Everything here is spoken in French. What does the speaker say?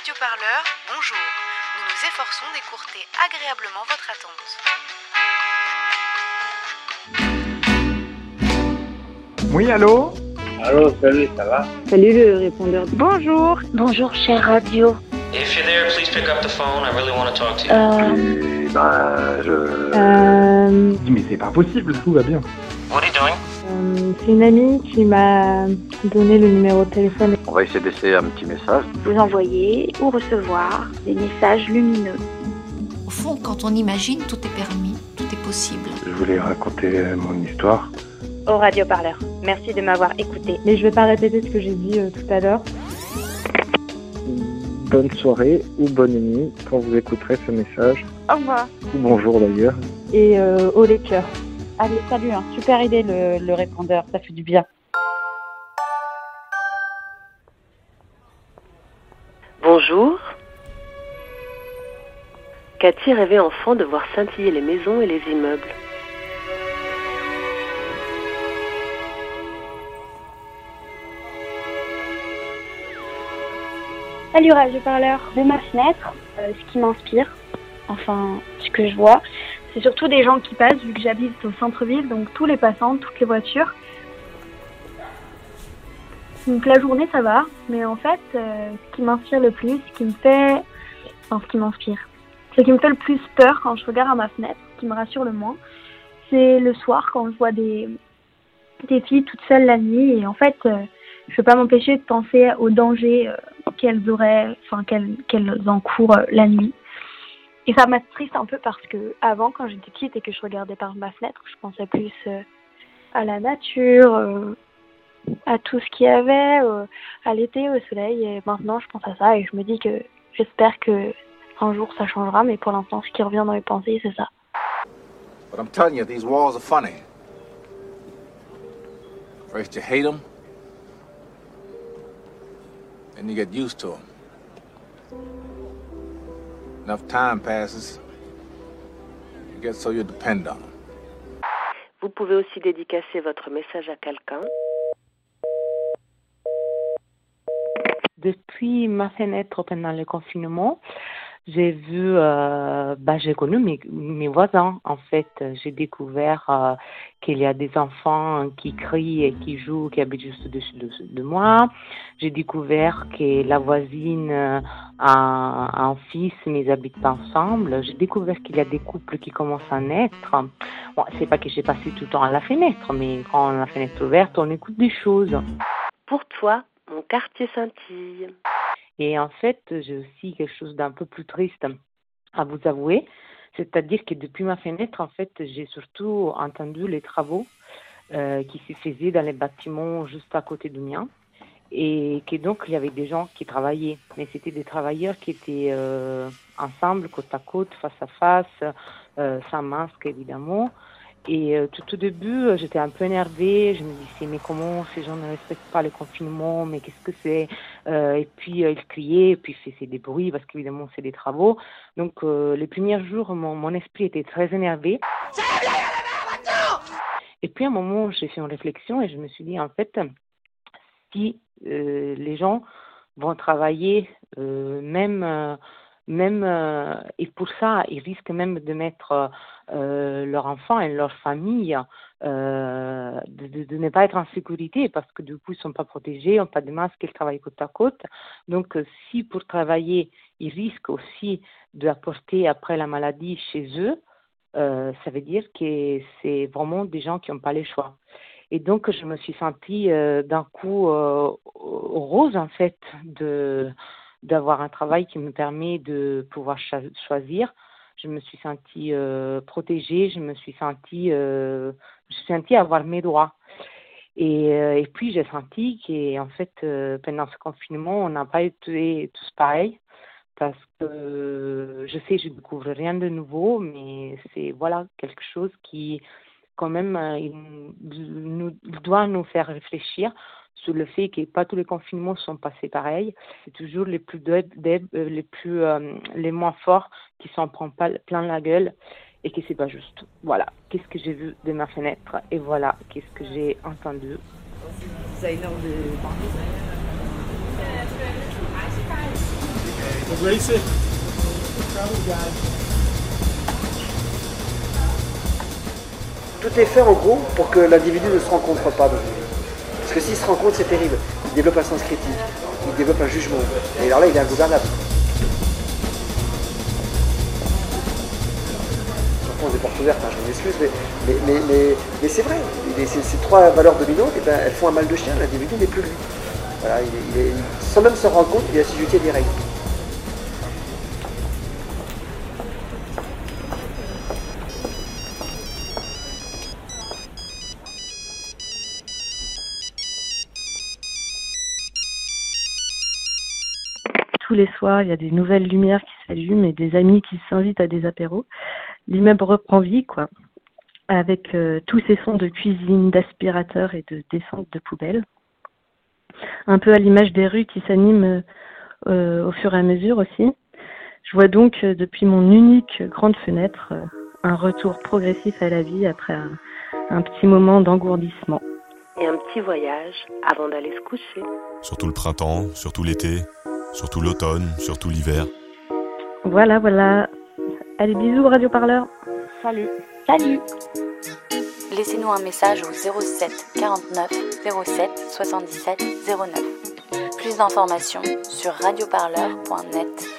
radioparleur, bonjour. Nous nous efforçons d'écourter agréablement votre attente. Oui, allô Allô, salut, ça va Salut le répondeur. Bonjour. Bonjour, chère radio. If you're there, please pick up the phone. I really want to talk to you. Euh, Et ben, je... Euh, dis, mais c'est pas possible, tout va bien. What are you doing? Euh, c'est une amie qui m'a donné le numéro de téléphone. On va essayer de laisser un petit message. vous envoyez ou recevoir des messages lumineux. Au fond, quand on imagine, tout est permis, tout est possible. Je voulais raconter mon histoire. Au radioparleur. Merci de m'avoir écouté. Mais je vais pas répéter ce que j'ai dit euh, tout à l'heure. Bonne soirée ou bonne nuit quand vous écouterez ce message. Au revoir. Ou bonjour d'ailleurs. Et euh, au les cœurs. Allez, salut. Hein. Super idée le, le répondeur. Ça fait du bien. Bonjour. Cathy rêvait enfant de voir scintiller les maisons et les immeubles. Salut radioparleur. De ma fenêtre, euh, ce qui m'inspire, enfin ce que je vois, c'est surtout des gens qui passent vu que j'habite au centre-ville, donc tous les passants, toutes les voitures. Donc la journée ça va, mais en fait euh, ce qui m'inspire le plus, ce qui me fait, enfin ce qui m'inspire, ce qui me fait le plus peur quand je regarde à ma fenêtre, ce qui me rassure le moins, c'est le soir quand je vois des filles toutes seules la nuit et en fait euh, je peux pas m'empêcher de penser au danger euh, qu'elles auraient, enfin qu'elles encourent la nuit. Et ça m'attriste un peu parce que avant, quand j'étais petite et que je regardais par ma fenêtre, je pensais plus euh, à la nature, euh, à tout ce qu'il y avait, euh, à l'été, au soleil. Et maintenant, je pense à ça et je me dis que j'espère que un jour ça changera, mais pour l'instant, ce qui revient dans mes pensées, c'est ça. But I'm telling you, these walls are funny. First you hate them, you get used to them. Enough time passes, you get so you depend on them. Vous pouvez aussi dédicacer votre message à quelqu'un. Depuis ma fenêtre pendant le confinement, j'ai vu, euh, bah, j'ai connu mes, mes voisins. En fait, j'ai découvert euh, qu'il y a des enfants qui crient et qui jouent, qui habitent juste au-dessus de, de moi. J'ai découvert que la voisine a un fils, mais ils habitent pas ensemble. J'ai découvert qu'il y a des couples qui commencent à naître. Bon, c'est pas que j'ai passé tout le temps à la fenêtre, mais quand la fenêtre ouverte, on écoute des choses. Pour toi, mon quartier scintille. Et en fait, j'ai aussi quelque chose d'un peu plus triste à vous avouer. C'est-à-dire que depuis ma fenêtre, en fait, j'ai surtout entendu les travaux euh, qui se faisaient dans les bâtiments juste à côté du mien. Et donc, il y avait des gens qui travaillaient. Mais c'était des travailleurs qui étaient euh, ensemble, côte à côte, face à face, euh, sans masque, évidemment. Et euh, tout au début, j'étais un peu énervée. Je me disais, mais comment ces gens ne respectent pas le confinement Mais qu'est-ce que c'est? Et puis, ils criaient, puis ils faisaient des bruits, parce qu'évidemment, c'est des travaux. Donc, les premiers jours, mon, mon esprit était très énervé. Et puis, à un moment, j'ai fait une réflexion et je me suis dit, en fait, si euh, les gens vont travailler, euh, même... euh, même et pour ça, ils risquent même de mettre leurs enfants et leur famille, de, ne pas être en sécurité parce que du coup, ils ne sont pas protégés, ils n'ont pas de masque, ils travaillent côte à côte. Donc, si pour travailler, ils risquent aussi d'apporter après la maladie chez eux, ça veut dire que c'est vraiment des gens qui n'ont pas les choix. Et donc, je me suis sentie euh, d'un coup euh, rose, en fait, de d'avoir un travail qui me permet de pouvoir cho choisir. Je me suis sentie euh, protégée, je me suis sentie, euh, je suis sentie avoir mes droits. Et, et puis j'ai senti qu'en fait, pendant ce confinement, on n'a pas été tous pareils parce que je sais, je découvre rien de nouveau, mais c'est voilà quelque chose qui, quand même, euh, il, nous, il doit nous faire réfléchir sur le fait que pas tous les confinements sont passés pareil. C'est toujours les plus deb, deb, les plus euh, les moins forts qui s'en prennent pas plein la gueule et que c'est pas juste. Voilà, qu'est-ce que j'ai vu de ma fenêtre et voilà qu'est-ce que j'ai entendu. Designer de Tout est fait en gros pour que l'individu ne se rencontre pas dans une vie. Parce que s'il se rencontre, c'est terrible. Il développe un sens critique, il développe un jugement. Et alors là, il est ingouvernable. J'enfonce des portes ouvertes, hein, je m'excuse, mais, mais, mais, c'est vrai. Ces, trois valeurs dominantes, ben, elles font un mal de chien, l'individu n'est plus lui. Voilà, sans même se rendre compte, il est assujetti à des règles. Tous les soirs, il y a des nouvelles lumières qui s'allument et des amis qui s'invitent à des apéros. L'immeuble reprend vie, quoi, avec euh, tous ces sons de cuisine, d'aspirateur et de descente de poubelles. Un peu à l'image des rues qui s'animent euh, au fur et à mesure aussi. Je vois donc euh, depuis mon unique grande fenêtre euh, un retour progressif à la vie après un, un petit moment d'engourdissement. Et un petit voyage avant d'aller se coucher. Surtout le printemps, surtout l'été, surtout l'automne, surtout l'hiver. Voilà, voilà. Allez, bisous, Radio Parleur. Salut. Salut. Laissez-nous un message au 07 49 07 77 09. Plus d'informations sur radioparleur.net